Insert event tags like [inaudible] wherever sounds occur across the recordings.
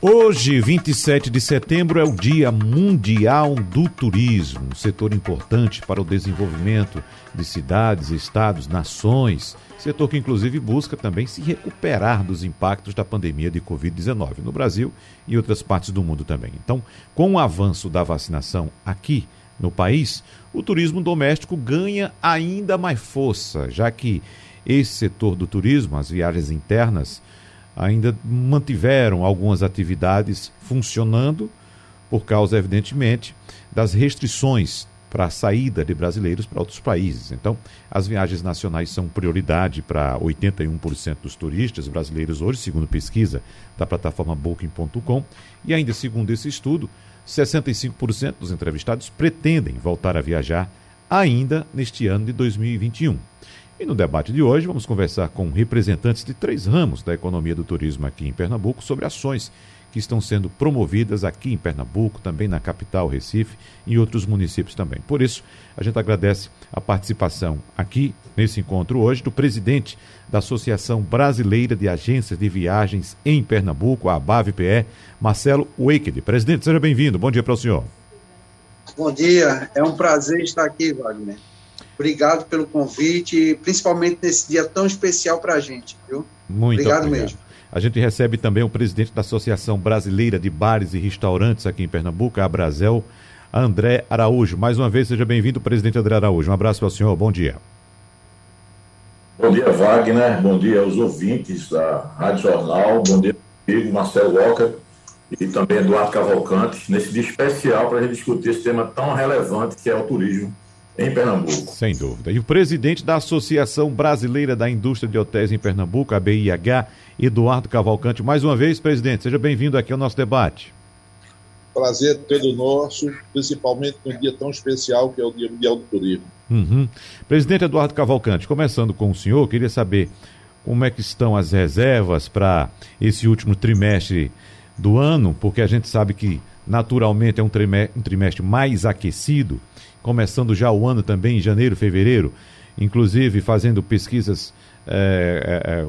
Hoje, 27 de setembro, é o Dia Mundial do Turismo, um setor importante para o desenvolvimento de cidades, estados, nações. Setor que, inclusive, busca também se recuperar dos impactos da pandemia de Covid-19 no Brasil e outras partes do mundo também. Então, com o avanço da vacinação aqui no país, o turismo doméstico ganha ainda mais força, já que esse setor do turismo, as viagens internas, ainda mantiveram algumas atividades funcionando por causa, evidentemente, das restrições para a saída de brasileiros para outros países. Então, as viagens nacionais são prioridade para 81% dos turistas brasileiros hoje, segundo pesquisa da plataforma Booking.com, e ainda segundo esse estudo, 65% dos entrevistados pretendem voltar a viajar ainda neste ano de 2021. E no debate de hoje vamos conversar com representantes de três ramos da economia do turismo aqui em Pernambuco sobre ações que estão sendo promovidas aqui em Pernambuco, também na capital Recife e em outros municípios também. Por isso, a gente agradece a participação aqui nesse encontro hoje do presidente da Associação Brasileira de Agências de Viagens em Pernambuco, a ABAVPE, Marcelo Waked. Presidente, seja bem-vindo. Bom dia para o senhor. Bom dia, é um prazer estar aqui, Wagner. Obrigado pelo convite, principalmente nesse dia tão especial para a gente, viu? Muito obrigado, obrigado mesmo. A gente recebe também o presidente da Associação Brasileira de Bares e Restaurantes aqui em Pernambuco, a Brasel, André Araújo. Mais uma vez, seja bem-vindo, presidente André Araújo. Um abraço para o senhor, bom dia. Bom dia, Wagner. Bom dia aos ouvintes da Rádio Jornal. Bom dia, amigo Marcelo Walker e também Eduardo Cavalcante, nesse dia especial para a gente discutir esse tema tão relevante que é o turismo em Pernambuco. Sem dúvida. E o presidente da Associação Brasileira da Indústria de Hotéis em Pernambuco, a BIH, Eduardo Cavalcante. Mais uma vez, presidente, seja bem-vindo aqui ao nosso debate. Prazer todo nosso, principalmente num dia tão especial que é o Dia Mundial do Turismo. Uhum. Presidente Eduardo Cavalcante, começando com o senhor, queria saber como é que estão as reservas para esse último trimestre do ano, porque a gente sabe que naturalmente é um trimestre, um trimestre mais aquecido começando já o ano também em janeiro, fevereiro, inclusive fazendo pesquisas é, é,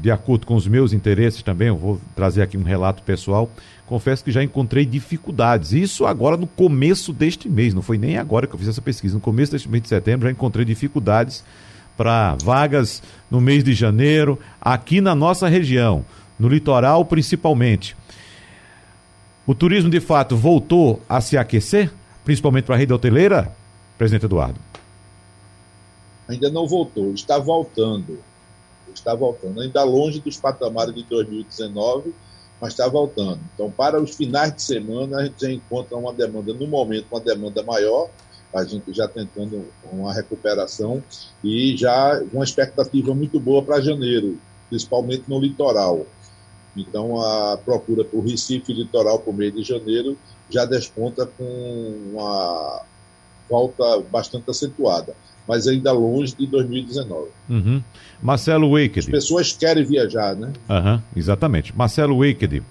de acordo com os meus interesses também, eu vou trazer aqui um relato pessoal. Confesso que já encontrei dificuldades. Isso agora no começo deste mês, não foi nem agora que eu fiz essa pesquisa. No começo deste mês de setembro já encontrei dificuldades para vagas no mês de janeiro, aqui na nossa região, no litoral principalmente. O turismo de fato voltou a se aquecer? Principalmente para a rede hoteleira, presidente Eduardo? Ainda não voltou, está voltando. Está voltando, ainda longe dos patamares de 2019, mas está voltando. Então, para os finais de semana, a gente já encontra uma demanda, no momento, uma demanda maior, a gente já tentando uma recuperação e já uma expectativa muito boa para janeiro, principalmente no litoral. Então, a procura por Recife litoral para o mês de janeiro já desponta com uma volta bastante acentuada, mas ainda longe de 2019. Uhum. Marcelo Waked. As pessoas querem viajar, né? Uhum, exatamente. Marcelo Waked, o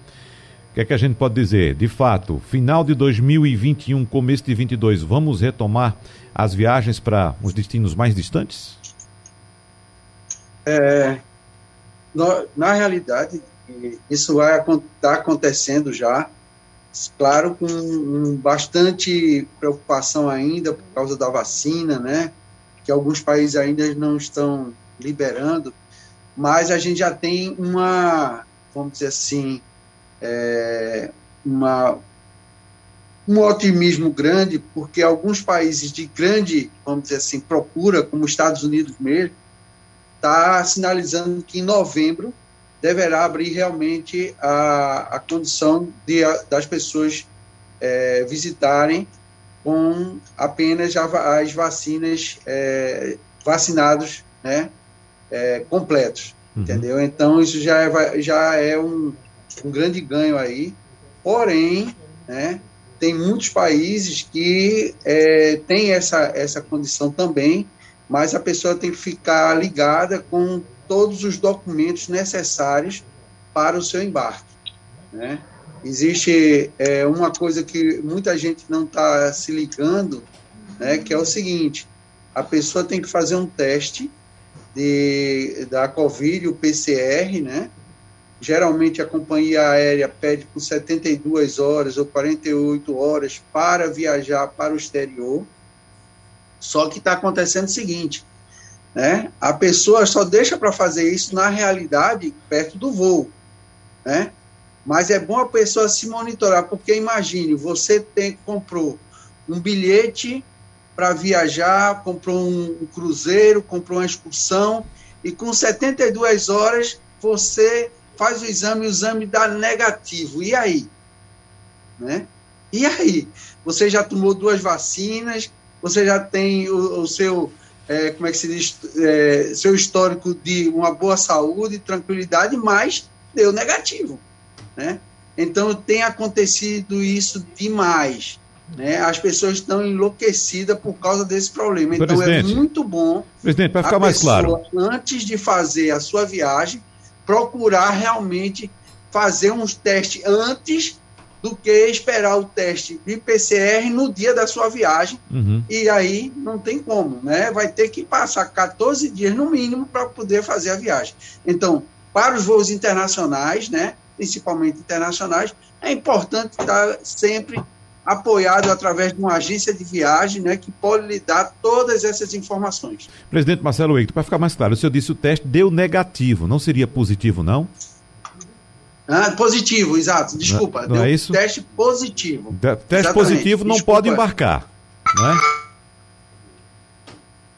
que é que a gente pode dizer? De fato, final de 2021, começo de 22, vamos retomar as viagens para os destinos mais distantes? É, na, na realidade, isso vai estar tá acontecendo já claro, com bastante preocupação ainda por causa da vacina, né? Que alguns países ainda não estão liberando, mas a gente já tem uma, vamos dizer assim, é, uma, um otimismo grande, porque alguns países de grande, vamos dizer assim, procura, como os Estados Unidos mesmo, está sinalizando que em novembro deverá abrir realmente a, a condição de, das pessoas é, visitarem com apenas as vacinas é, vacinados né, é, completos, uhum. entendeu? Então isso já é, já é um, um grande ganho aí, porém, né, tem muitos países que é, tem essa, essa condição também, mas a pessoa tem que ficar ligada com todos os documentos necessários para o seu embarque. Né? Existe é, uma coisa que muita gente não está se ligando, né, que é o seguinte: a pessoa tem que fazer um teste de, da Covid, o PCR, né? Geralmente a companhia aérea pede por 72 horas ou 48 horas para viajar para o exterior. Só que está acontecendo o seguinte: né? a pessoa só deixa para fazer isso na realidade perto do voo. Né? Mas é bom a pessoa se monitorar, porque imagine, você tem comprou um bilhete para viajar, comprou um, um cruzeiro, comprou uma excursão, e com 72 horas você faz o exame, o exame dá negativo. E aí? Né? E aí? Você já tomou duas vacinas, você já tem o, o seu, é, como é que se diz, é, seu histórico de uma boa saúde, tranquilidade, mas deu negativo, né? Então tem acontecido isso demais. Né? As pessoas estão enlouquecidas por causa desse problema. Então é é muito bom. Presidente, para ficar mais claro. Antes de fazer a sua viagem, procurar realmente fazer uns testes antes do que esperar o teste de PCR no dia da sua viagem. Uhum. E aí não tem como, né? Vai ter que passar 14 dias no mínimo para poder fazer a viagem. Então, para os voos internacionais, né, principalmente internacionais, é importante estar sempre apoiado através de uma agência de viagem, né, que pode lhe dar todas essas informações. Presidente Marcelo Eito, para ficar mais claro, o senhor disse o teste deu negativo, não seria positivo, não? Ah, positivo, exato. Desculpa, não, não é isso? teste positivo. De teste Exatamente. positivo não Desculpa. pode embarcar, não é?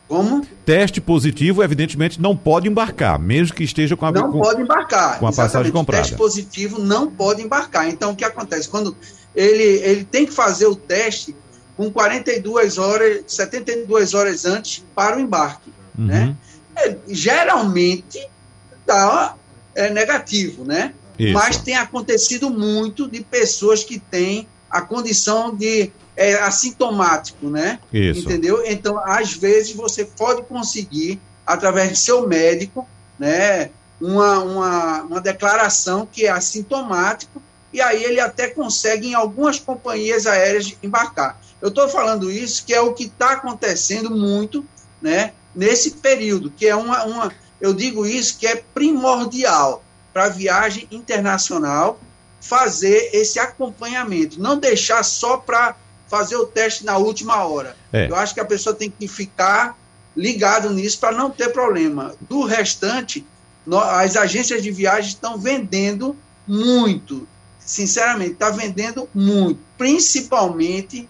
Como? Teste positivo, evidentemente, não pode embarcar, mesmo que esteja com a Não com, pode embarcar. Com a passagem comprada. Teste positivo não pode embarcar. Então, o que acontece? Quando ele, ele tem que fazer o teste com 42 horas, 72 horas antes para o embarque. Uhum. Né? É, geralmente dá é, negativo, né? Isso. Mas tem acontecido muito de pessoas que têm a condição de é, assintomático, né? Isso. Entendeu? Então, às vezes, você pode conseguir, através de seu médico, né, uma, uma, uma declaração que é assintomático, e aí ele até consegue, em algumas companhias aéreas, embarcar. Eu estou falando isso, que é o que está acontecendo muito né, nesse período, que é uma, uma. Eu digo isso que é primordial para a viagem internacional fazer esse acompanhamento, não deixar só para fazer o teste na última hora. É. Eu acho que a pessoa tem que ficar ligado nisso para não ter problema. Do restante, as agências de viagem estão vendendo muito, sinceramente, está vendendo muito, principalmente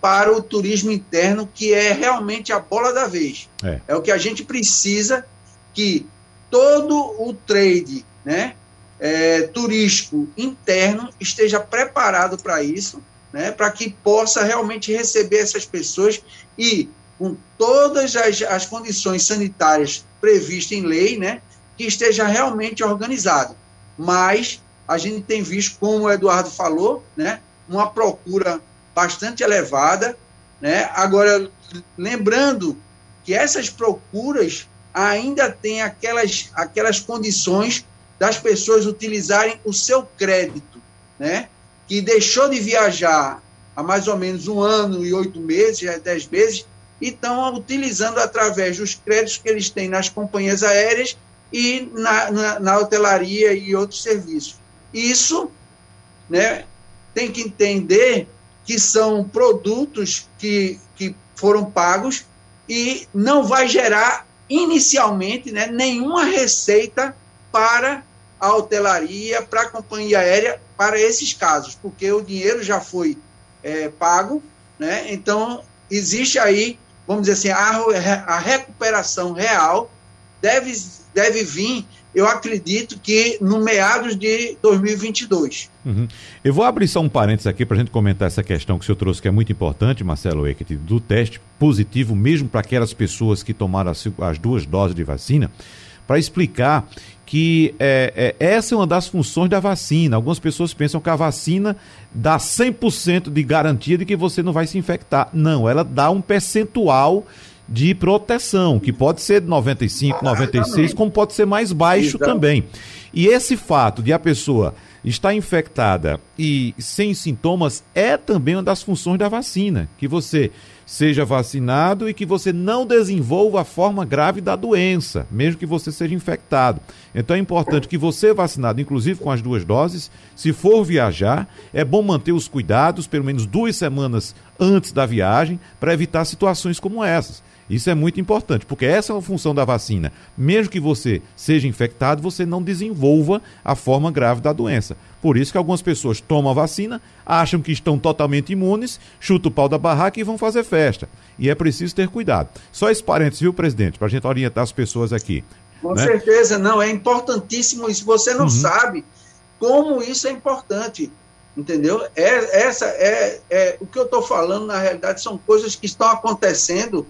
para o turismo interno, que é realmente a bola da vez. É, é o que a gente precisa que todo o trade né, é, turístico interno esteja preparado para isso, né, para que possa realmente receber essas pessoas e com todas as, as condições sanitárias previstas em lei, né, que esteja realmente organizado. Mas a gente tem visto, como o Eduardo falou, né, uma procura bastante elevada. Né? Agora, lembrando que essas procuras ainda têm aquelas, aquelas condições das pessoas utilizarem o seu crédito, né? que deixou de viajar há mais ou menos um ano e oito meses, já dez meses, e estão utilizando através dos créditos que eles têm nas companhias aéreas e na, na, na hotelaria e outros serviços. Isso né, tem que entender que são produtos que, que foram pagos e não vai gerar inicialmente né, nenhuma receita para a hotelaria, para a companhia aérea, para esses casos, porque o dinheiro já foi é, pago, né? então existe aí, vamos dizer assim, a, a recuperação real deve, deve vir, eu acredito que no meados de 2022. Uhum. Eu vou abrir só um parênteses aqui para a gente comentar essa questão que o senhor trouxe, que é muito importante, Marcelo Eckert, do teste positivo, mesmo para aquelas pessoas que tomaram as, as duas doses de vacina, para explicar que é, é, essa é uma das funções da vacina. Algumas pessoas pensam que a vacina dá 100% de garantia de que você não vai se infectar. Não, ela dá um percentual de proteção, que pode ser de 95, 96, como pode ser mais baixo também. E esse fato de a pessoa estar infectada e sem sintomas é também uma das funções da vacina, que você seja vacinado e que você não desenvolva a forma grave da doença, mesmo que você seja infectado. Então é importante que você vacinado, inclusive com as duas doses, se for viajar, é bom manter os cuidados pelo menos duas semanas antes da viagem para evitar situações como essas. Isso é muito importante, porque essa é a função da vacina. Mesmo que você seja infectado, você não desenvolva a forma grave da doença. Por isso que algumas pessoas tomam a vacina, acham que estão totalmente imunes, chutam o pau da barraca e vão fazer festa. E é preciso ter cuidado. Só esse parênteses, viu, presidente, para a gente orientar as pessoas aqui. Com né? certeza, não, é importantíssimo isso. Você não uhum. sabe como isso é importante. Entendeu? É, essa é, é o que eu estou falando, na realidade, são coisas que estão acontecendo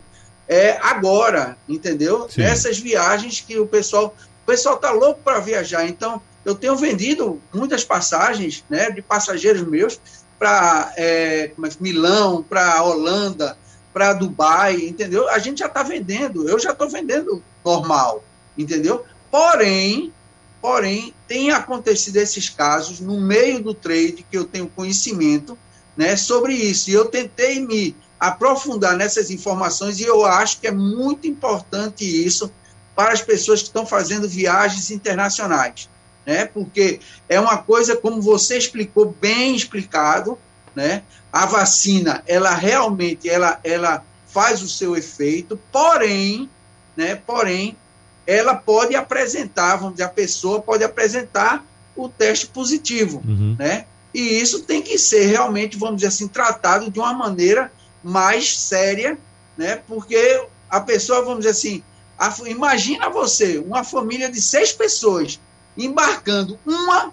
é, agora, entendeu? Sim. Essas viagens que o pessoal. O pessoal tá louco para viajar. Então, eu tenho vendido muitas passagens né, de passageiros meus para é, é Milão, para Holanda, para Dubai, entendeu? A gente já está vendendo, eu já estou vendendo normal, entendeu? Porém, porém, tem acontecido esses casos no meio do trade que eu tenho conhecimento né, sobre isso. E eu tentei me aprofundar nessas informações e eu acho que é muito importante isso para as pessoas que estão fazendo viagens internacionais, né? Porque é uma coisa como você explicou bem explicado, né? A vacina, ela realmente ela ela faz o seu efeito, porém, né? Porém, ela pode apresentar, vamos dizer, a pessoa pode apresentar o teste positivo, uhum. né? E isso tem que ser realmente, vamos dizer assim, tratado de uma maneira mais séria, né? Porque a pessoa, vamos dizer assim, a, imagina você, uma família de seis pessoas embarcando, uma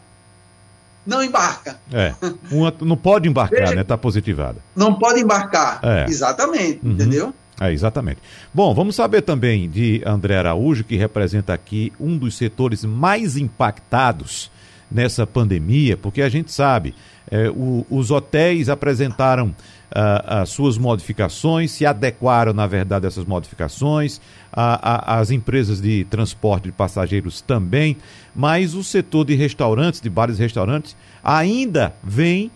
não embarca. É, uma não pode embarcar, Veja, né? Está positivada. Não pode embarcar, é. exatamente, uhum. entendeu? É, exatamente. Bom, vamos saber também de André Araújo, que representa aqui um dos setores mais impactados nessa pandemia, porque a gente sabe, é, o, os hotéis apresentaram as suas modificações, se adequaram, na verdade, essas modificações, a, a, as empresas de transporte de passageiros também, mas o setor de restaurantes, de bares e restaurantes, ainda vem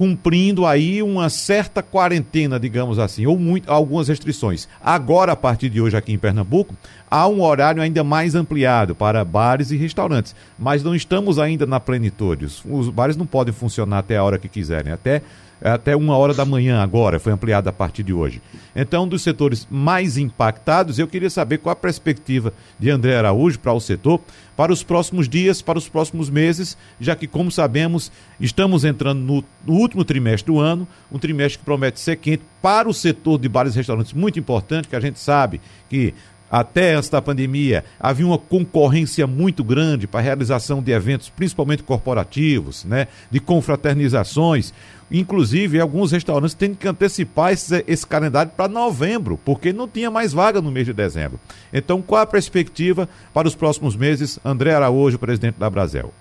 cumprindo aí uma certa quarentena, digamos assim, ou muito, algumas restrições. Agora, a partir de hoje aqui em Pernambuco, há um horário ainda mais ampliado para bares e restaurantes, mas não estamos ainda na plenitude. Os, bares não podem funcionar até a hora que quiserem, até até uma hora da manhã agora, foi ampliada a partir de hoje. Então, um dos setores mais impactados, eu queria saber qual a perspectiva de André Araújo para o setor para os próximos dias, para os próximos meses, já que, como sabemos, estamos entrando no, no último trimestre do ano, um trimestre que promete ser quente para o setor de bares e restaurantes, muito importante, que a gente sabe que até antes da pandemia, havia uma concorrência muito grande para a realização de eventos, principalmente corporativos, né, de confraternizações. Inclusive, alguns restaurantes têm que antecipar esse, esse calendário para novembro, porque não tinha mais vaga no mês de dezembro. Então, qual a perspectiva para os próximos meses? André Araújo, presidente da Brasel.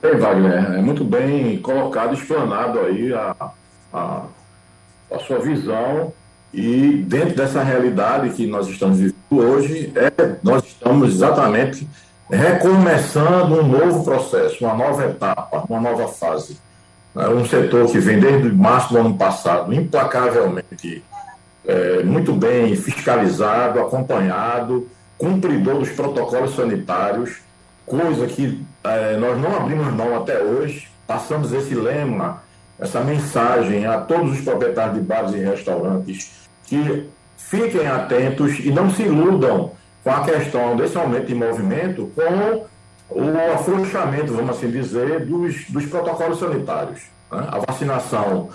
Bem, Wagner, é muito bem colocado, explanado aí a, a, a sua visão e dentro dessa realidade que nós estamos vivendo hoje, é, nós estamos exatamente recomeçando um novo processo, uma nova etapa, uma nova fase. É um setor que vem desde março do ano passado implacavelmente é, muito bem fiscalizado, acompanhado, cumpridor dos protocolos sanitários, coisa que é, nós não abrimos mão até hoje. Passamos esse lema, essa mensagem a todos os proprietários de bares e restaurantes que fiquem atentos e não se iludam com a questão desse aumento de movimento com o afrouxamento, vamos assim dizer, dos, dos protocolos sanitários. Né? A vacinação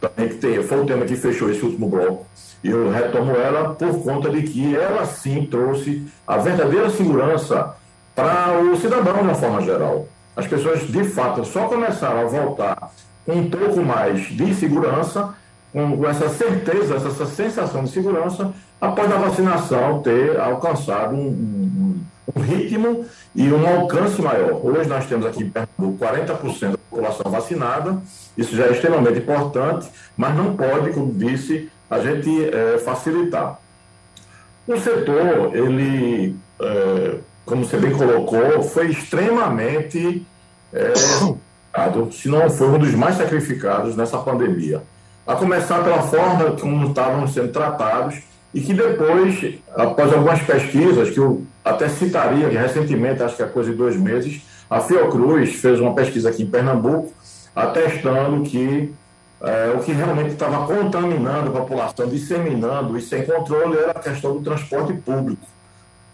também que tem, foi o tema que fechou esse último bloco. E eu retomo ela por conta de que ela sim trouxe a verdadeira segurança para o cidadão de uma forma geral. As pessoas, de fato, só começaram a voltar com um pouco mais de segurança, com essa certeza, essa sensação de segurança, após a vacinação ter alcançado um, um, um ritmo e um alcance maior. Hoje nós temos aqui em Pernambuco 40% da população vacinada, isso já é extremamente importante, mas não pode, como disse, a gente é, facilitar. O setor, ele, é, como você bem colocou, foi extremamente, é, [coughs] se não foi um dos mais sacrificados nessa pandemia. A começar pela forma como estavam sendo tratados e que depois, após algumas pesquisas, que eu até citaria que recentemente, acho que é coisa de dois meses, a Fiocruz fez uma pesquisa aqui em Pernambuco, atestando que é, o que realmente estava contaminando a população, disseminando e sem controle era a questão do transporte público.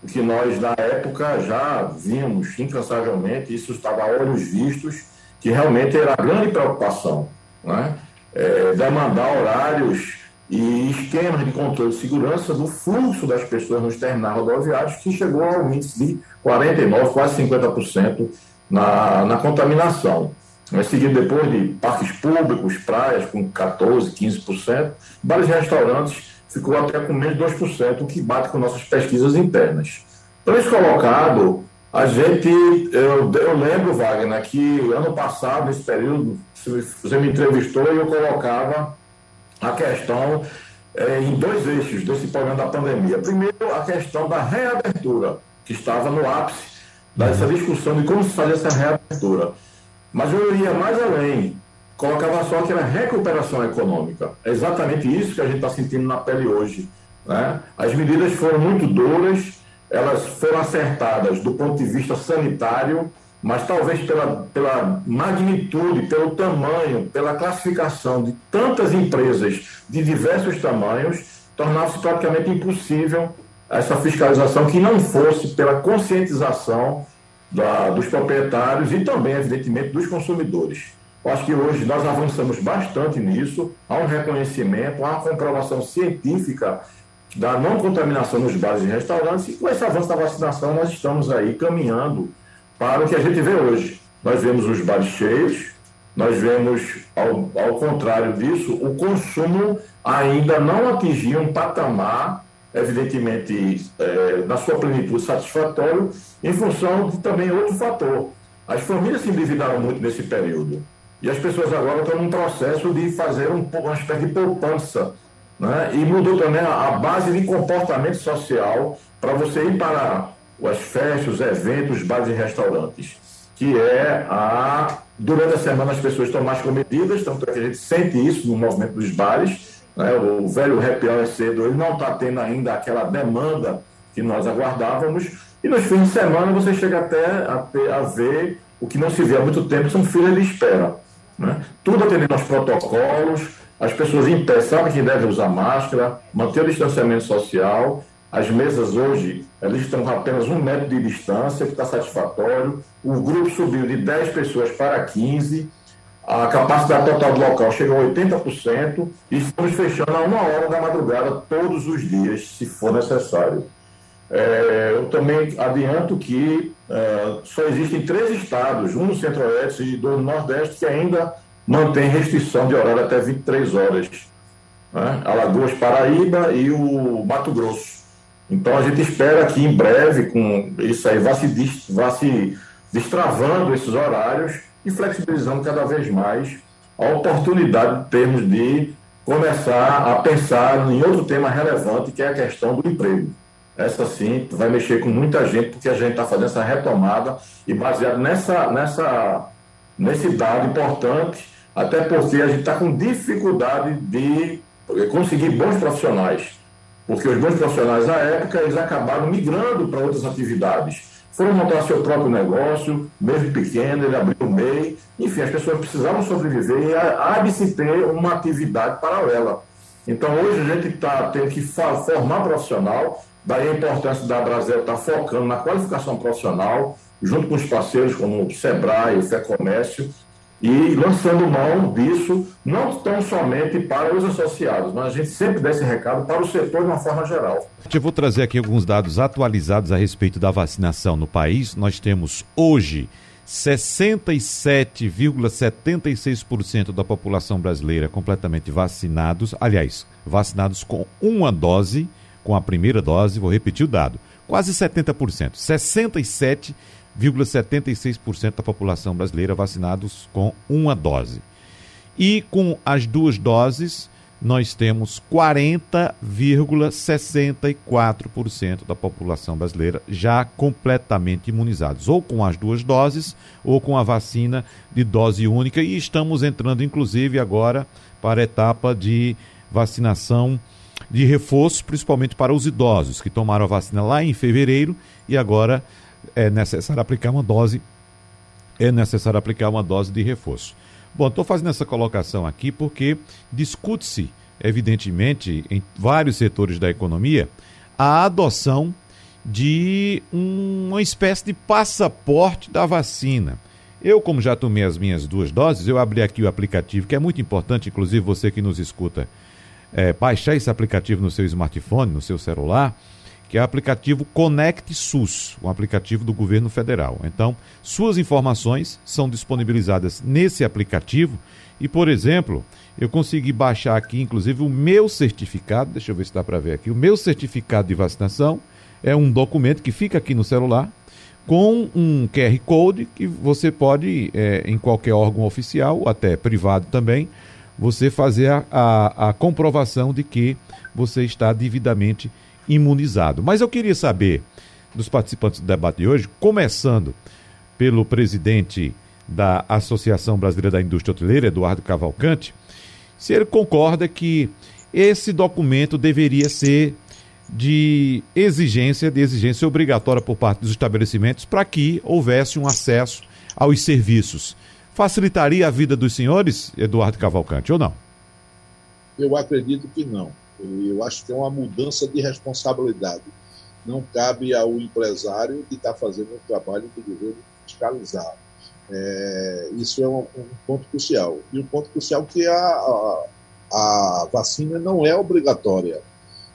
O que nós, na época, já vimos incansavelmente, isso estava a olhos vistos, que realmente era a grande preocupação. Né? É, demandar horários e esquemas de controle de segurança do fluxo das pessoas nos terminais rodoviários, que chegou ao índice de 49%, quase 50% na, na contaminação. Mas seguido depois de parques públicos, praias com 14%, 15%, bares e restaurantes ficou até com menos de 2%, o que bate com nossas pesquisas internas. Então, isso colocado, a gente, eu, eu lembro, Wagner, que ano passado, nesse período, você me entrevistou e eu colocava a questão é, em dois eixos desse problema da pandemia. Primeiro, a questão da reabertura, que estava no ápice dessa discussão de como se fazer essa reabertura. Mas eu iria mais além, colocava só que era recuperação econômica. É exatamente isso que a gente está sentindo na pele hoje. Né? As medidas foram muito duras, elas foram acertadas do ponto de vista sanitário, mas talvez pela, pela magnitude, pelo tamanho, pela classificação de tantas empresas de diversos tamanhos, tornava-se praticamente impossível essa fiscalização que não fosse pela conscientização da, dos proprietários e também, evidentemente, dos consumidores. Eu acho que hoje nós avançamos bastante nisso, há um reconhecimento, há uma comprovação científica da não contaminação nos bares e restaurantes, e com esse avanço da vacinação nós estamos aí caminhando para o que a gente vê hoje. Nós vemos os bares cheios, nós vemos, ao, ao contrário disso, o consumo ainda não atingiu um patamar evidentemente, é, na sua plenitude satisfatório, em função de também outro fator. As famílias se endividaram muito nesse período. E as pessoas agora estão num processo de fazer um, uma espécie de poupança. Né? E mudou também a, base de comportamento social para você ir para as festas, os eventos, bares e restaurantes. Que é a. Durante a semana as pessoas estão mais comedidas, tanto é que a gente sente isso no movimento dos bares né? O velho happy hour cedo ele não está tendo ainda aquela demanda que nós aguardávamos. E nos fins de semana você chega até a, ter, a ver o que não se vê há muito tempo, são filas de espera. Né? Tudo atendendo aos protocolos, as pessoas sabem que devem usar máscara, manter o distanciamento social. As mesas hoje, elas estão com apenas um metro de distância, que está satisfatório. O grupo subiu de 10 pessoas para 15 a capacidade total do local chega a 80% e estamos fechando a uma hora da madrugada todos os dias, se for necessário. É, eu também adianto que é, só existem três estados, um no Centro-Oeste e dois no Nordeste, que ainda mantém restrição de horário até 23 horas. Né? Alagoas, Paraíba e o Mato Grosso. Então a gente espera que em breve, com isso aí, vá se, vá se destravando esses horários e flexibilizando cada vez mais a oportunidade de termos de começar a pensar em outro tema relevante, que é a questão do emprego. Essa sim vai mexer com muita gente, porque a gente está fazendo essa retomada e baseado nessa, nessa, nesse dado importante, até porque a gente está com dificuldade de conseguir bons profissionais. Porque os bons profissionais, à época, eles acabaram migrando para outras atividades foram montar seu próprio negócio, mesmo pequeno, ele abriu o MEI, enfim, as pessoas precisavam sobreviver e há de se ter uma atividade paralela. Então, hoje a gente está tendo que formar profissional, daí a importância da Brasil estar tá focando na qualificação profissional, junto com os parceiros como o SEBRAE, o FEComércio, e lançando mão disso, não tão somente para os associados, mas a gente sempre dá esse recado para o setor de uma forma geral. Eu vou trazer aqui alguns dados atualizados a respeito da vacinação no país. Nós temos hoje 67,76% da população brasileira completamente vacinados, aliás, vacinados com uma dose, com a primeira dose, vou repetir o dado, quase 70%, 67 0,76% da população brasileira vacinados com uma dose. E com as duas doses, nós temos 40,64% da população brasileira já completamente imunizados, ou com as duas doses, ou com a vacina de dose única, e estamos entrando, inclusive, agora para a etapa de vacinação de reforço, principalmente para os idosos que tomaram a vacina lá em fevereiro e agora é necessário aplicar uma dose é necessário aplicar uma dose de reforço. Bom, estou fazendo essa colocação aqui porque discute-se, evidentemente, em vários setores da economia, a adoção de uma espécie de passaporte da vacina. Eu, como já tomei as minhas duas doses, eu abri aqui o aplicativo, que é muito importante, inclusive você que nos escuta, é, baixar esse aplicativo no seu smartphone, no seu celular, que é o aplicativo Conect SUS, um aplicativo do governo federal. Então, suas informações são disponibilizadas nesse aplicativo e, por exemplo, eu consegui baixar aqui, inclusive, o meu certificado, deixa eu ver se dá para ver aqui, o meu certificado de vacinação é um documento que fica aqui no celular, com um QR Code que você pode, é, em qualquer órgão oficial, até privado também, você fazer a, a, a comprovação de que você está devidamente imunizado. Mas eu queria saber dos participantes do debate de hoje, começando pelo presidente da Associação Brasileira da Indústria Hoteleira, Eduardo Cavalcante, se ele concorda que esse documento deveria ser de exigência, de exigência obrigatória por parte dos estabelecimentos para que houvesse um acesso aos serviços. Facilitaria a vida dos senhores, Eduardo Cavalcante, ou não? Eu acredito que não. Eu acho que é uma mudança de responsabilidade. Não cabe ao empresário que está fazendo o trabalho do governo fiscalizar. É, isso é um, um, ponto crucial. E um ponto crucial é que a, a, a vacina não é obrigatória.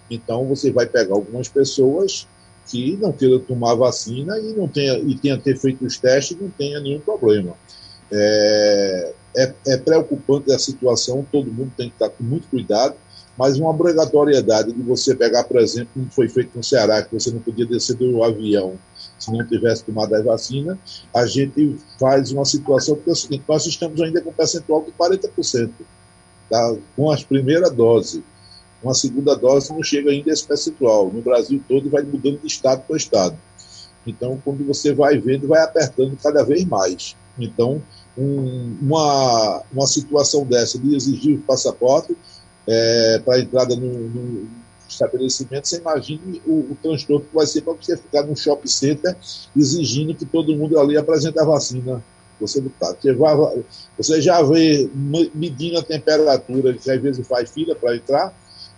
Então você vai pegar algumas pessoas que não queiram tomar vacina e não tenha e tenha ter feito os testes não tenha nenhum problema. É, é, é, preocupante a situação, todo mundo tem que estar com muito cuidado mas uma obrigatoriedade de você pegar, por exemplo, como foi feito no Ceará, que você não podia descer do avião se não tivesse tomado a vacina, a gente faz uma situação que é o seguinte, nós estamos ainda com um percentual de 40%, tá? com as primeiras doses. Uma segunda dose não chega ainda a esse percentual. No Brasil todo vai mudando de estado para estado. Então, quando você vai vendo, vai apertando cada vez mais. Então, um, uma, uma situação dessa de exigir o passaporte é, para entrada no, estabelecimento, você imagine o, o transtorno que vai ser para você ficar num shopping center exigindo que todo mundo ali apresente a vacina. Você não está. Você, você já vê medindo a temperatura, que às vezes faz fila para entrar.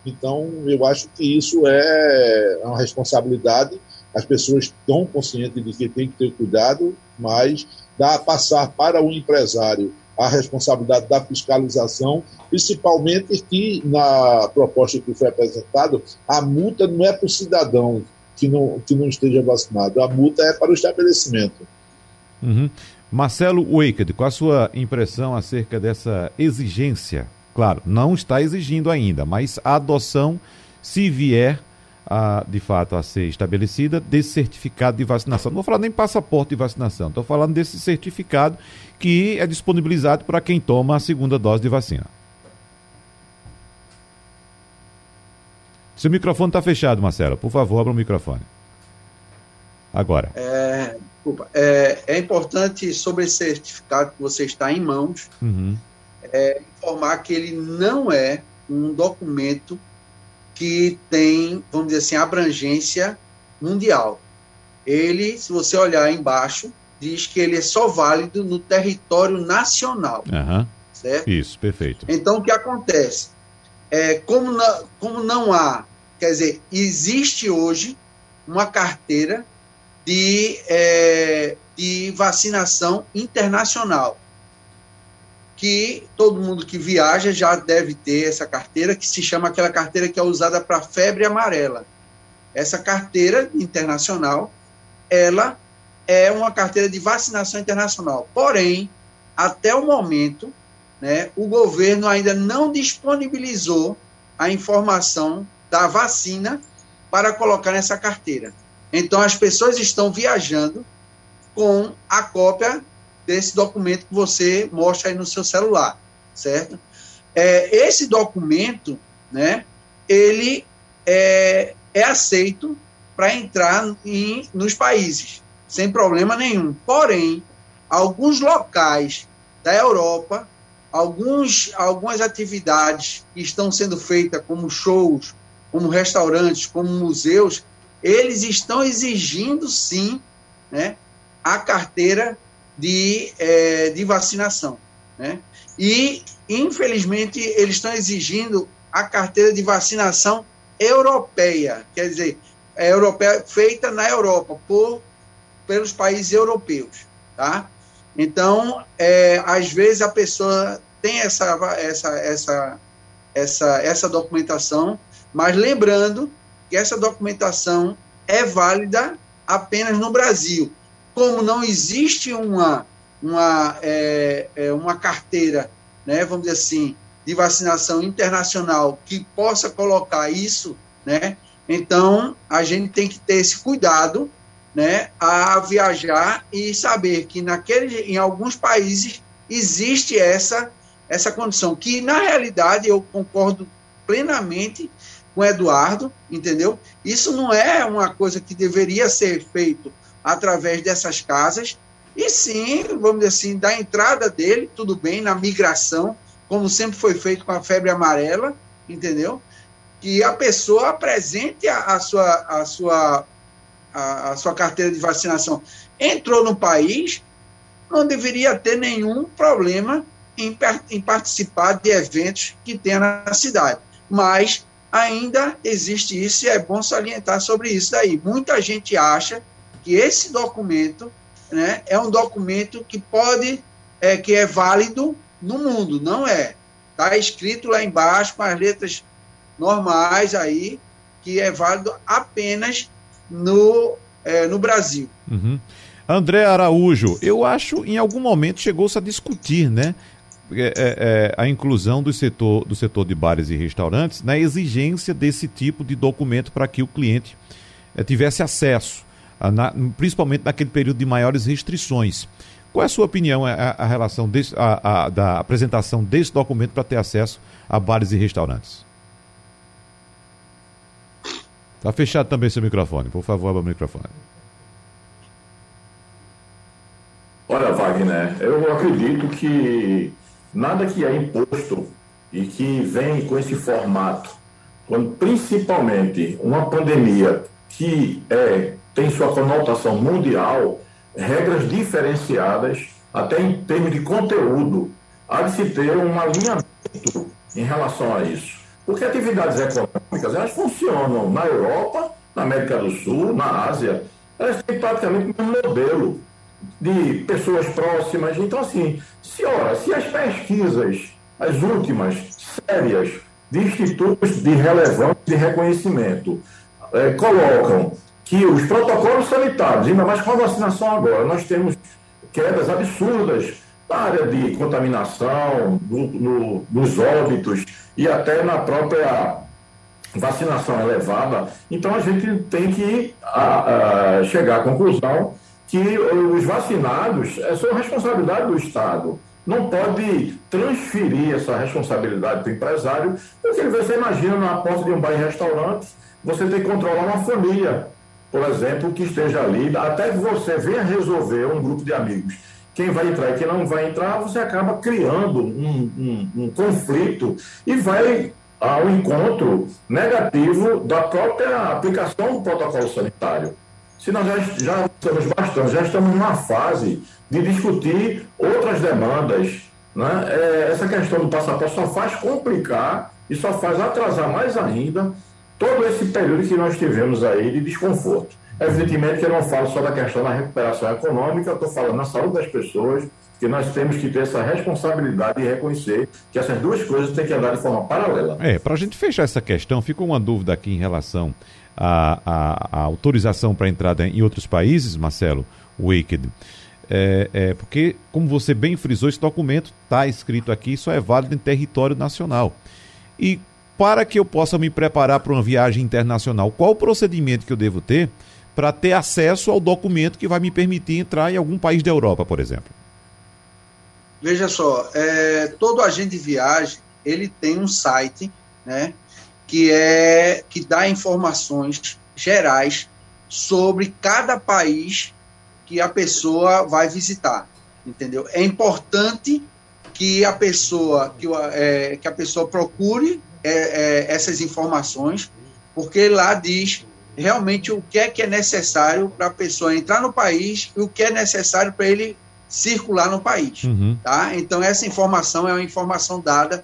Então, eu acho que isso é uma responsabilidade. As pessoas estão conscientes de que tem que ter cuidado, mas dá a passar para o empresário a responsabilidade da fiscalização, principalmente que na proposta que foi apresentada, a multa não é para o cidadão que não, que não esteja vacinado, a multa é para o estabelecimento. Uhum. Marcelo Waked, qual a sua impressão acerca dessa exigência? Claro, não está exigindo ainda, mas a adoção, se vier a, de fato a ser estabelecida desse certificado de vacinação. Não vou falar nem passaporte de vacinação, estou falando desse certificado que é disponibilizado para quem toma a segunda dose de vacina. Seu microfone está fechado, Marcelo. Por favor, abra o microfone. Agora. É, é, é, importante sobre esse certificado que você está em mãos, uhum. é, informar que ele não é um documento que tem, vamos dizer assim, abrangência mundial. Ele, se você olhar embaixo, diz que ele é só válido no território nacional. Uhum. Certo? Isso, perfeito. Então, o que acontece? É, como, não, como não há, quer dizer, existe hoje uma carteira de, é, de vacinação internacional que todo mundo que viaja já deve ter essa carteira, que se chama aquela carteira que é usada para febre amarela. Essa carteira internacional, ela é uma carteira de vacinação internacional. Porém, até o momento, né, o governo ainda não disponibilizou a informação da vacina para colocar nessa carteira. Então, as pessoas estão viajando com a cópia desse documento que você mostra aí no seu celular, certo? é, esse documento, né, ele é, é aceito para entrar em, nos países, sem problema nenhum. Porém, alguns locais da Europa, alguns, algumas atividades que estão sendo feitas, como shows, como restaurantes, como museus, eles estão exigindo sim né, a carteira de, é, de vacinação. Né? E, infelizmente, eles estão exigindo a carteira de vacinação europeia, quer dizer, é europeia, feita na Europa, por, pelos países europeus. Tá? Então, é, às vezes a pessoa tem essa, essa, essa, essa, essa documentação, mas lembrando que essa documentação é válida apenas no Brasil. Como não existe uma, uma, é, é, uma carteira, né, vamos dizer assim, de vacinação internacional que possa colocar isso, né, então a gente tem que ter esse cuidado né, a viajar e saber que naquele, em alguns países existe essa, essa condição, que na realidade eu concordo plenamente com Eduardo, entendeu? Isso não é uma coisa que deveria ser feito através dessas casas, e sim, vamos dizer assim, da entrada dele, tudo bem, na migração, como sempre foi feito com a febre amarela, entendeu? Que a pessoa apresente a, a sua, a, sua, a, a sua carteira de vacinação. Entrou no país, não deveria ter nenhum problema em, em participar de eventos que tenha na cidade. Mas ainda existe isso e é bom salientar sobre isso daí. Muita gente acha que esse documento né, é um documento que pode, é, que é válido no mundo, não é. Está escrito lá embaixo com as letras normais aí, que é válido apenas no, é, no Brasil. Uhum. André Araújo, eu acho em algum momento chegou-se a discutir, né? É, é, é, a inclusão do setor, do setor de bares e restaurantes na exigência desse tipo de documento para que o cliente é, tivesse acesso na, principalmente naquele período de maiores restrições. Qual é a sua opinião a, a relação desse, a, a, da apresentação desse documento para ter acesso a bares e restaurantes? Está fechado também seu microfone. Por favor, abra o microfone. Olha, Wagner, eu acredito que nada que é imposto e que vem com esse formato, quando principalmente uma pandemia que é tem sua conotação mundial, regras diferenciadas, até em termos de conteúdo. Há de se ter um alinhamento em relação a isso. Porque atividades econômicas, elas funcionam na Europa, na América do Sul, na Ásia, elas têm praticamente um modelo de pessoas próximas. Então, assim, se, ora, se as pesquisas, as últimas, sérias, de institutos de relevância de reconhecimento, eh, colocam que os protocolos sanitários, ainda mais com a vacinação agora, nós temos quedas absurdas na área de contaminação, no, no, nos óbitos e até na própria vacinação elevada. Então a gente tem que a, a chegar à conclusão que os vacinados é só responsabilidade do Estado. Não pode transferir essa responsabilidade para o empresário, porque você imagina na porta de um bar e restaurante, você tem que controlar uma família por exemplo, que esteja ali, até que você venha resolver um grupo de amigos. Quem vai entrar e quem não vai entrar, você acaba criando um, um, um conflito e vai ao encontro negativo da própria aplicação do protocolo sanitário. Se nós já, já estamos bastante, já estamos numa fase de discutir outras demandas, né? É, essa questão do passaporte só faz complicar e só faz atrasar mais ainda todo esse período que nós tivemos aí de desconforto. Evidentemente que eu não falo só da questão da recuperação econômica, eu estou falando na saúde das pessoas, que nós temos que ter essa responsabilidade de reconhecer que essas duas coisas têm que andar de forma paralela. É, para a gente fechar essa questão, ficou uma dúvida aqui em relação à, à, à autorização para entrada em outros países, Marcelo Waked. É, é, porque, como você bem frisou, esse documento está escrito aqui, só é válido em território nacional. E para que eu possa me preparar para uma viagem internacional, qual o procedimento que eu devo ter para ter acesso ao documento que vai me permitir entrar em algum país da Europa, por exemplo? Veja só, é, todo agente de viagem ele tem um site, né, que é que dá informações gerais sobre cada país que a pessoa vai visitar, entendeu? É importante que a pessoa que, é, que a pessoa procure é, é, essas informações, porque lá diz realmente o que é que é necessário para a pessoa entrar no país e o que é necessário para ele circular no país, uhum. tá? Então essa informação é uma informação dada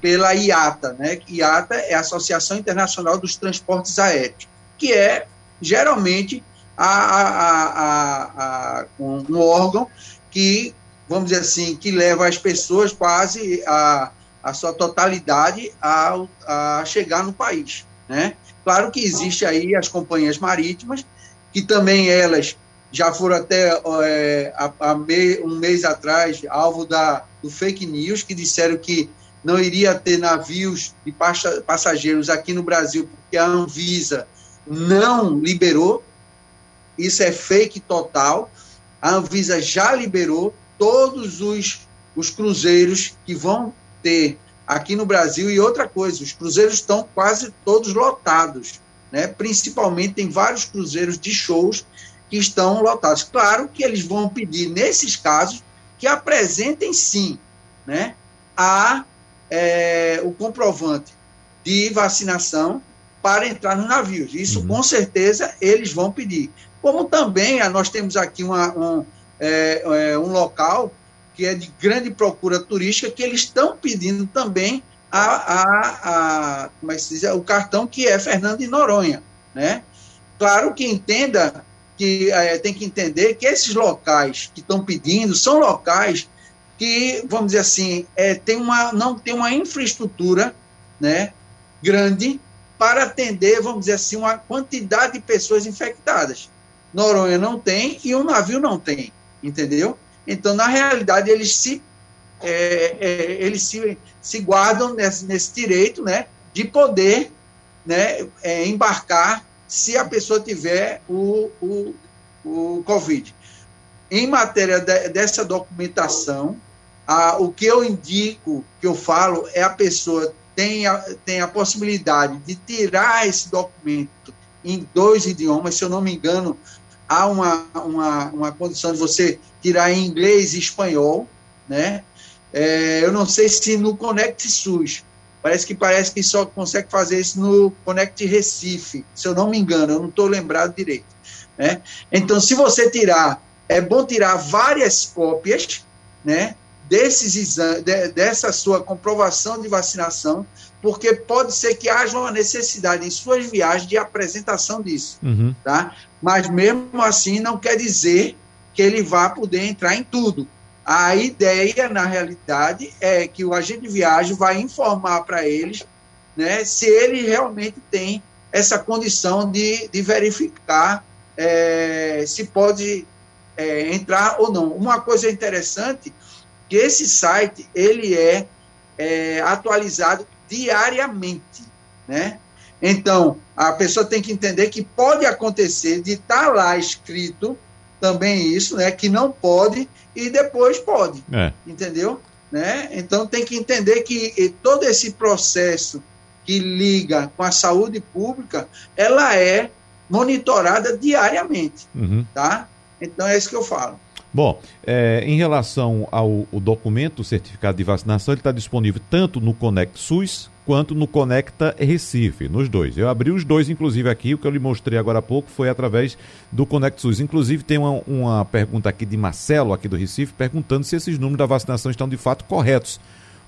pela IATA, né? IATA é a Associação Internacional dos Transportes Aéreos, que é geralmente a, a, a, um órgão que, vamos dizer assim, que leva as pessoas quase a, a sua totalidade a, a chegar no país, né? Claro que existe aí as companhias marítimas, que também elas já foram até é, a, a um mês atrás alvo da, do fake news, que disseram que não iria ter navios de passageiros aqui no Brasil, porque a Anvisa não liberou. Isso é fake total. A Anvisa já liberou todos os, os cruzeiros que vão ter aqui no Brasil. E outra coisa, os cruzeiros estão quase todos lotados. Né? Principalmente tem vários cruzeiros de shows que estão lotados. Claro que eles vão pedir, nesses casos, que apresentem sim né, a é, o comprovante de vacinação para entrar nos navios. Isso, uhum. com certeza, eles vão pedir. Como também nós temos aqui uma, um, é, é, um local que é de grande procura turística, que eles estão pedindo também a, a, a, como é diz? o cartão que é Fernando de Noronha. Né? Claro que entenda que é, tem que entender que esses locais que estão pedindo são locais que, vamos dizer assim, é, tem uma, não tem uma infraestrutura né, grande para atender, vamos dizer assim, uma quantidade de pessoas infectadas. Noronha não tem e o navio não tem, entendeu? Então, na realidade, eles se, é, é, eles se, se guardam nesse, nesse direito né, de poder né, é, embarcar se a pessoa tiver o, o, o Covid. Em matéria de, dessa documentação, a, o que eu indico, que eu falo, é a pessoa tem a, tem a possibilidade de tirar esse documento em dois idiomas, se eu não me engano, há uma, uma, uma condição de você tirar em inglês e espanhol, né? É, eu não sei se no Conect SUS, parece que parece que só consegue fazer isso no Conect Recife, se eu não me engano, eu não estou lembrado direito. Né? Então, se você tirar é bom tirar várias cópias, né, desses de, dessa sua comprovação de vacinação, porque pode ser que haja uma necessidade em suas viagens de apresentação disso, uhum. tá? Mas mesmo assim não quer dizer que ele vá poder entrar em tudo. A ideia, na realidade, é que o agente de viagem vai informar para eles, né, se ele realmente tem essa condição de, de verificar é, se pode é, entrar ou não. Uma coisa interessante que esse site ele é, é atualizado diariamente, né? Então a pessoa tem que entender que pode acontecer de estar tá lá escrito também isso, né? Que não pode e depois pode, é. entendeu? Né? Então tem que entender que todo esse processo que liga com a saúde pública, ela é monitorada diariamente, uhum. tá? Então é isso que eu falo. Bom, é, em relação ao documento, o certificado de vacinação, ele está disponível tanto no Conect SUS quanto no Conecta Recife, nos dois. Eu abri os dois, inclusive, aqui, o que eu lhe mostrei agora há pouco foi através do Conect SUS. Inclusive, tem uma, uma pergunta aqui de Marcelo, aqui do Recife, perguntando se esses números da vacinação estão de fato corretos.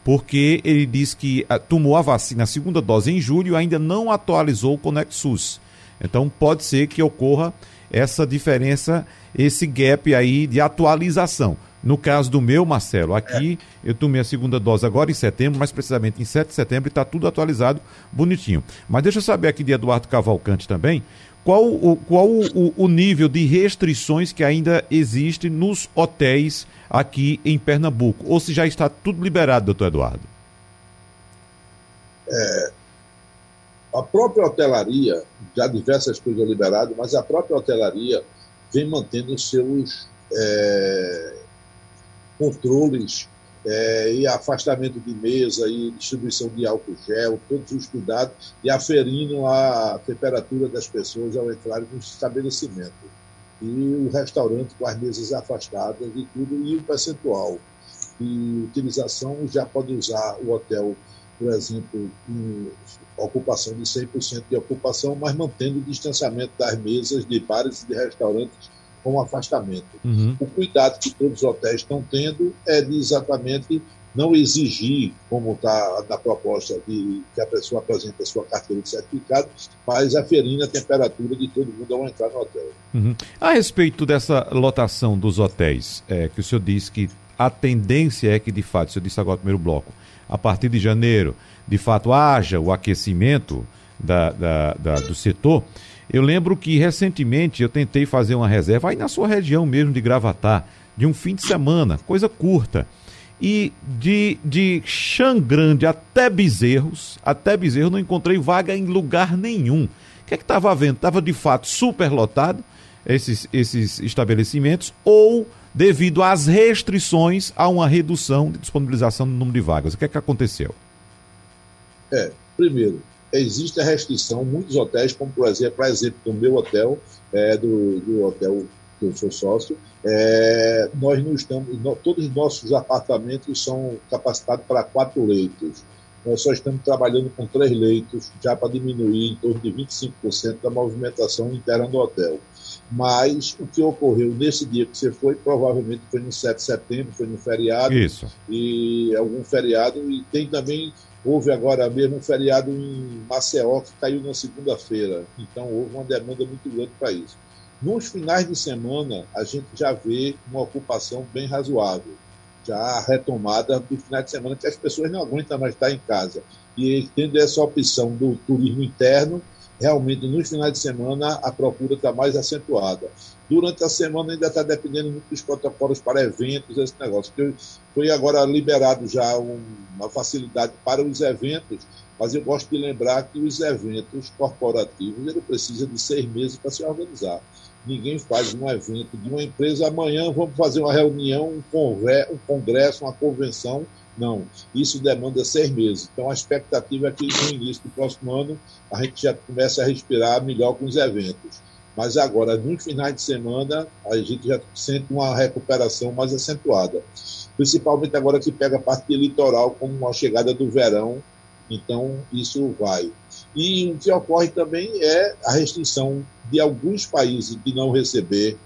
Porque ele diz que ah, tomou a vacina, a segunda dose em julho, ainda não atualizou o Conect SUS. Então, pode ser que ocorra essa diferença, esse gap aí de atualização. No caso do meu, Marcelo, aqui é. eu tomei a segunda dose agora em setembro, mais precisamente em 7 de setembro, e está tudo atualizado bonitinho. Mas deixa eu saber aqui de Eduardo Cavalcante também, qual, o, qual o, o nível de restrições que ainda existe nos hotéis aqui em Pernambuco? Ou se já está tudo liberado, doutor Eduardo? É, a própria hotelaria, já diversas coisas liberadas, mas a própria hotelaria vem mantendo seus é, controles é, e afastamento de mesa e distribuição de álcool gel, todos os cuidados, e aferindo a temperatura das pessoas ao entrarem no estabelecimento. E o restaurante com as mesas afastadas e tudo, e o percentual de utilização já pode usar o hotel, por exemplo, em ocupação de 100% de ocupação, mas mantendo o distanciamento das mesas de bares e de restaurantes com afastamento. Uhum. O cuidado que todos os hotéis estão tendo é de exatamente não exigir, como está na proposta de que a pessoa apresente a sua carteira de certificado, mas aferindo a temperatura de todo mundo ao entrar no hotel. Uhum. A respeito dessa lotação dos hotéis, é, que o senhor disse que a tendência é que, de fato, o senhor disse agora no primeiro bloco, a partir de janeiro, de fato, haja o aquecimento da, da, da do setor. Eu lembro que recentemente eu tentei fazer uma reserva aí na sua região mesmo de Gravatar, de um fim de semana, coisa curta. E de, de Xangrande até Bezerros, até Bezerros não encontrei vaga em lugar nenhum. O que é que estava havendo? Estava de fato super lotado esses, esses estabelecimentos ou devido às restrições a uma redução de disponibilização do número de vagas? O que é que aconteceu? É, primeiro, existe a restrição, muitos hotéis, como por exemplo, por exemplo do meu hotel, é, do, do hotel que eu sou sócio, é, nós não estamos, todos os nossos apartamentos são capacitados para quatro leitos. Nós só estamos trabalhando com três leitos, já para diminuir em torno de 25% da movimentação interna do hotel. Mas o que ocorreu nesse dia que você foi, provavelmente foi no 7 de setembro, foi no feriado. Isso. E algum feriado. E tem também Houve agora mesmo um feriado em Maceió que caiu na segunda-feira, então houve uma demanda muito grande para isso. Nos finais de semana, a gente já vê uma ocupação bem razoável, já retomada do final de semana, que as pessoas não aguentam mais estar em casa. E tendo essa opção do turismo interno, realmente nos finais de semana a procura está mais acentuada. Durante a semana ainda está dependendo muito dos protocolos para eventos, esse negócio. Foi agora liberado já um, uma facilidade para os eventos, mas eu gosto de lembrar que os eventos corporativos ele precisa de seis meses para se organizar. Ninguém faz um evento de uma empresa, amanhã vamos fazer uma reunião, um, um congresso, uma convenção. Não, isso demanda seis meses. Então a expectativa é que no início do próximo ano a gente já comece a respirar melhor com os eventos. Mas agora, nos finais de semana, a gente já sente uma recuperação mais acentuada. Principalmente agora que pega a parte litoral, como a chegada do verão, então isso vai. E o que ocorre também é a restrição de alguns países de não receber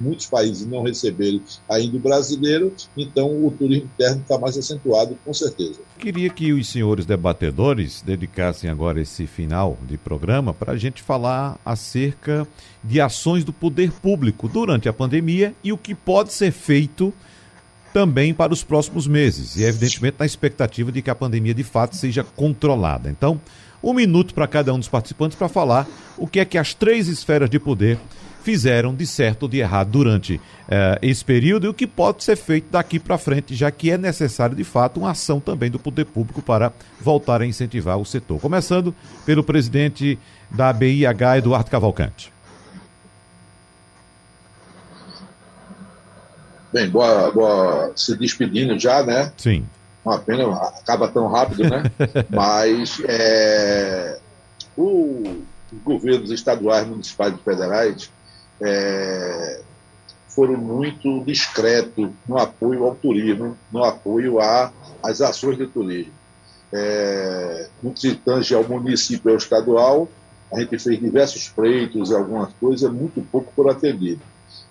muitos países não receberem ainda o brasileiro, então o turismo interno está mais acentuado, com certeza. Queria que os senhores debatedores dedicassem agora esse final de programa para a gente falar acerca de ações do poder público durante a pandemia e o que pode ser feito também para os próximos meses, e evidentemente na expectativa de que a pandemia de fato seja controlada. Então, um minuto para cada um dos participantes para falar o que é que as três esferas de poder fizeram de certo ou de errado durante eh, esse período e o que pode ser feito daqui para frente, já que é necessário de fato uma ação também do poder público para voltar a incentivar o setor. Começando pelo presidente da BIH, Eduardo Cavalcante. Bem, boa, boa, se despedindo já, né? Sim. Uma pena, acaba tão rápido, né? [laughs] Mas é, o, os governos estaduais, municipais e federais é, foram muito discretos no apoio ao turismo, no apoio às ações de turismo. É, no que tange ao município e ao estadual, a gente fez diversos pleitos, algumas coisas, muito pouco por atendido.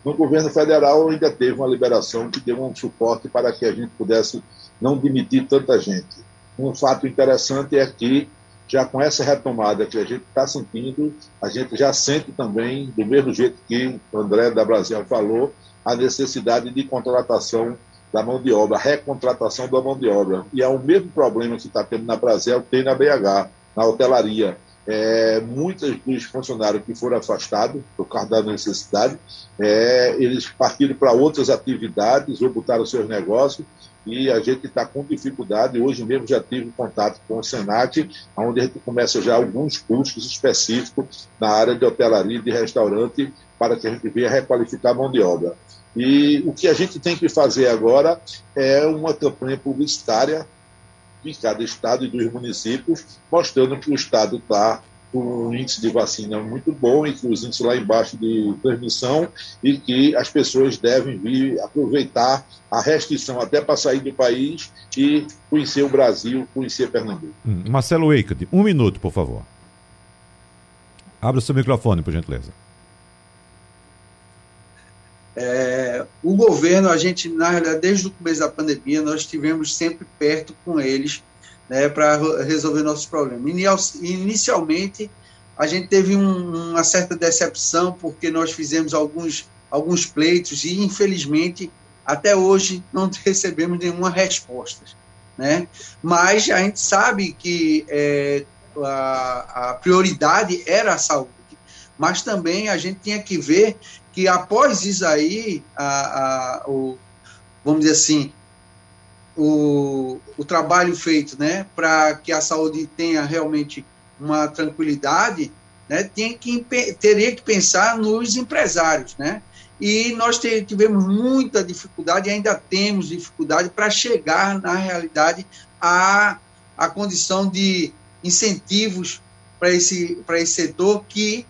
No governo federal ainda teve uma liberação que deu um suporte para que a gente pudesse não demitir tanta gente. Um fato interessante é que já com essa retomada que a gente está sentindo, a gente já sente também, do mesmo jeito que o André da Brasil falou, a necessidade de contratação da mão de obra, recontratação da mão de obra. E é o mesmo problema que está tendo na Brasil, tem na BH, na hotelaria. É, muitos dos funcionários que foram afastados por causa da necessidade, é, eles partiram para outras atividades ou botaram seus negócios e a gente está com dificuldade. Hoje mesmo já tive contato com o Senat, onde a gente começa já alguns cursos específicos na área de hotelaria e de restaurante para que a gente venha requalificar a mão de obra. E o que a gente tem que fazer agora é uma campanha publicitária em cada estado e dos municípios, mostrando que o estado está com um índice de vacina muito bom e que os índices lá embaixo de transmissão e que as pessoas devem vir aproveitar a restrição até para sair do país e conhecer o Brasil, conhecer Pernambuco. Hum, Marcelo Eicade, um minuto, por favor. Abra seu microfone, por gentileza. É, o governo, a gente, na realidade, desde o começo da pandemia, nós estivemos sempre perto com eles né, para resolver nossos problemas. Inicialmente, a gente teve um, uma certa decepção, porque nós fizemos alguns, alguns pleitos e, infelizmente, até hoje não [laughs] recebemos nenhuma resposta. Né? Mas a gente sabe que é, a, a prioridade era a saúde, mas também a gente tinha que ver que após isso a, a, o, vamos dizer assim, o, o trabalho feito né, para que a saúde tenha realmente uma tranquilidade, né, tem que, teria que pensar nos empresários. Né? E nós tivemos muita dificuldade, ainda temos dificuldade para chegar, na realidade, à, à condição de incentivos para esse, esse setor que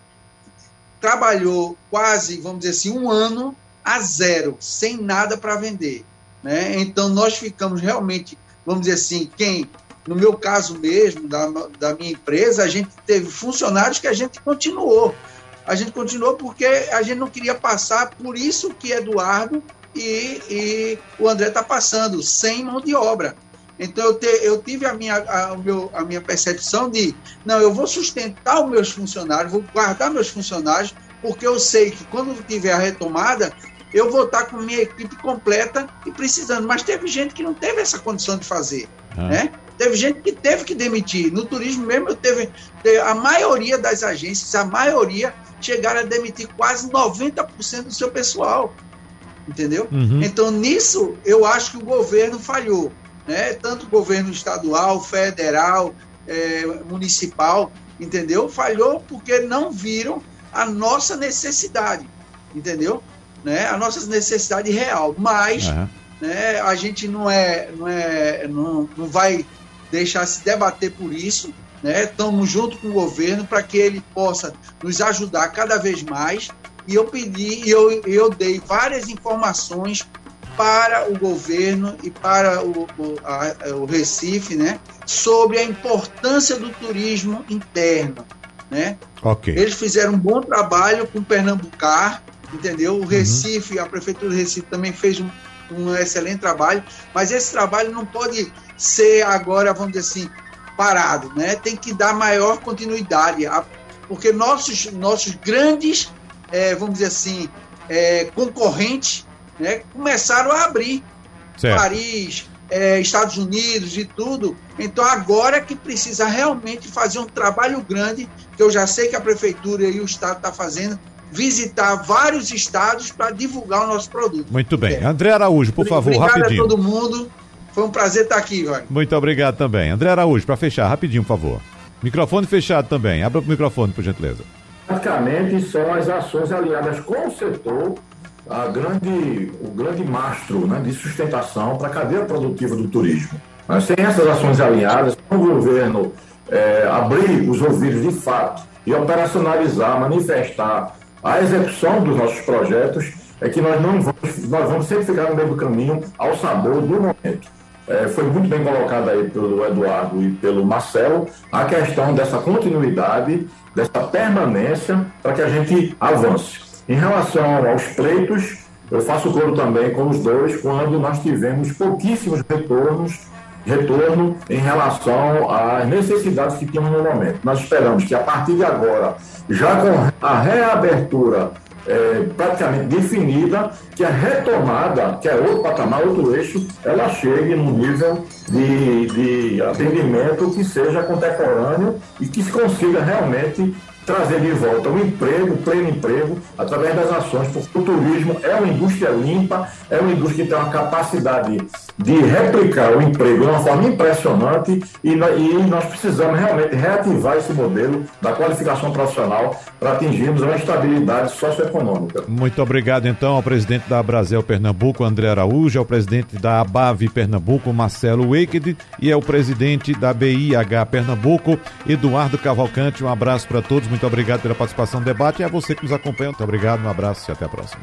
trabalhou quase, vamos dizer assim, um ano a zero, sem nada para vender. Né? Então, nós ficamos realmente, vamos dizer assim, quem, no meu caso mesmo, da, da minha empresa, a gente teve funcionários que a gente continuou. A gente continuou porque a gente não queria passar por isso que Eduardo e, e o André está passando, sem mão de obra. Então eu, te, eu tive a minha, a, meu, a minha percepção de, não, eu vou sustentar os meus funcionários, vou guardar meus funcionários, porque eu sei que quando tiver a retomada, eu vou estar com minha equipe completa e precisando. Mas teve gente que não teve essa condição de fazer, ah. né? Teve gente que teve que demitir. No turismo mesmo, eu teve, a maioria das agências, a maioria chegaram a demitir quase 90% do seu pessoal. Entendeu? Uhum. Então, nisso, eu acho que o governo falhou né? tanto o governo estadual, federal, é, municipal, entendeu? Falhou porque não viram a nossa necessidade, entendeu? Né? A nossa necessidade real. Mas uhum. né, a gente não é, não é, não, não vai deixar se debater por isso. Né? Estamos junto com o governo para que ele possa nos ajudar cada vez mais. E eu pedi, eu, eu dei várias informações para o governo e para o, o, a, o Recife, né, sobre a importância do turismo interno, né? Okay. Eles fizeram um bom trabalho com Pernambucar, entendeu? O uhum. Recife, uhum. a prefeitura do Recife também fez um, um excelente trabalho, mas esse trabalho não pode ser agora, vamos dizer assim, parado, né? Tem que dar maior continuidade, porque nossos nossos grandes, é, vamos dizer assim, é, concorrentes né, começaram a abrir. Certo. Paris, é, Estados Unidos e tudo. Então agora é que precisa realmente fazer um trabalho grande, que eu já sei que a prefeitura e o Estado está fazendo, visitar vários estados para divulgar o nosso produto. Muito bem. É. André Araújo, por favor, Obrigado rapidinho. Obrigado a todo mundo. Foi um prazer estar aqui, vai. Muito obrigado também. André Araújo, para fechar, rapidinho, por favor. Microfone fechado também. Abra o microfone, por gentileza. Praticamente são as ações alinhadas com o setor a grande, o grande mastro né, de sustentação para a cadeia produtiva do turismo. Mas sem essas ações alinhadas, o governo é, abrir os ouvidos de fato e operacionalizar, manifestar a execução dos nossos projetos, é que nós não vamos, nós vamos sempre ficar no meio do caminho ao sabor do momento. É, foi muito bem colocado aí pelo Eduardo e pelo Marcelo a questão dessa continuidade, dessa permanência, para que a gente avance. Em relação aos pleitos, eu faço coro também com os dois quando nós tivemos pouquíssimos retornos, retorno em relação às necessidades que tínhamos no momento. Nós esperamos que a partir de agora, já com a reabertura é, praticamente definida, que a retomada, que é outro patamar, outro eixo, ela chegue num nível de, de atendimento que seja contemporâneo e que se consiga realmente trazer de volta o emprego, o pleno emprego, através das ações, porque o turismo é uma indústria limpa, é uma indústria que tem uma capacidade de replicar o emprego de uma forma impressionante e, e nós precisamos realmente reativar esse modelo da qualificação profissional para atingirmos uma estabilidade socioeconômica. Muito obrigado, então, ao presidente da Brasil Pernambuco, André Araújo, ao presidente da ABAV Pernambuco, Marcelo Waked, e ao presidente da BIH Pernambuco, Eduardo Cavalcante. Um abraço para todos, muito obrigado pela participação no debate e a você que nos acompanha. Muito obrigado, um abraço e até a próxima.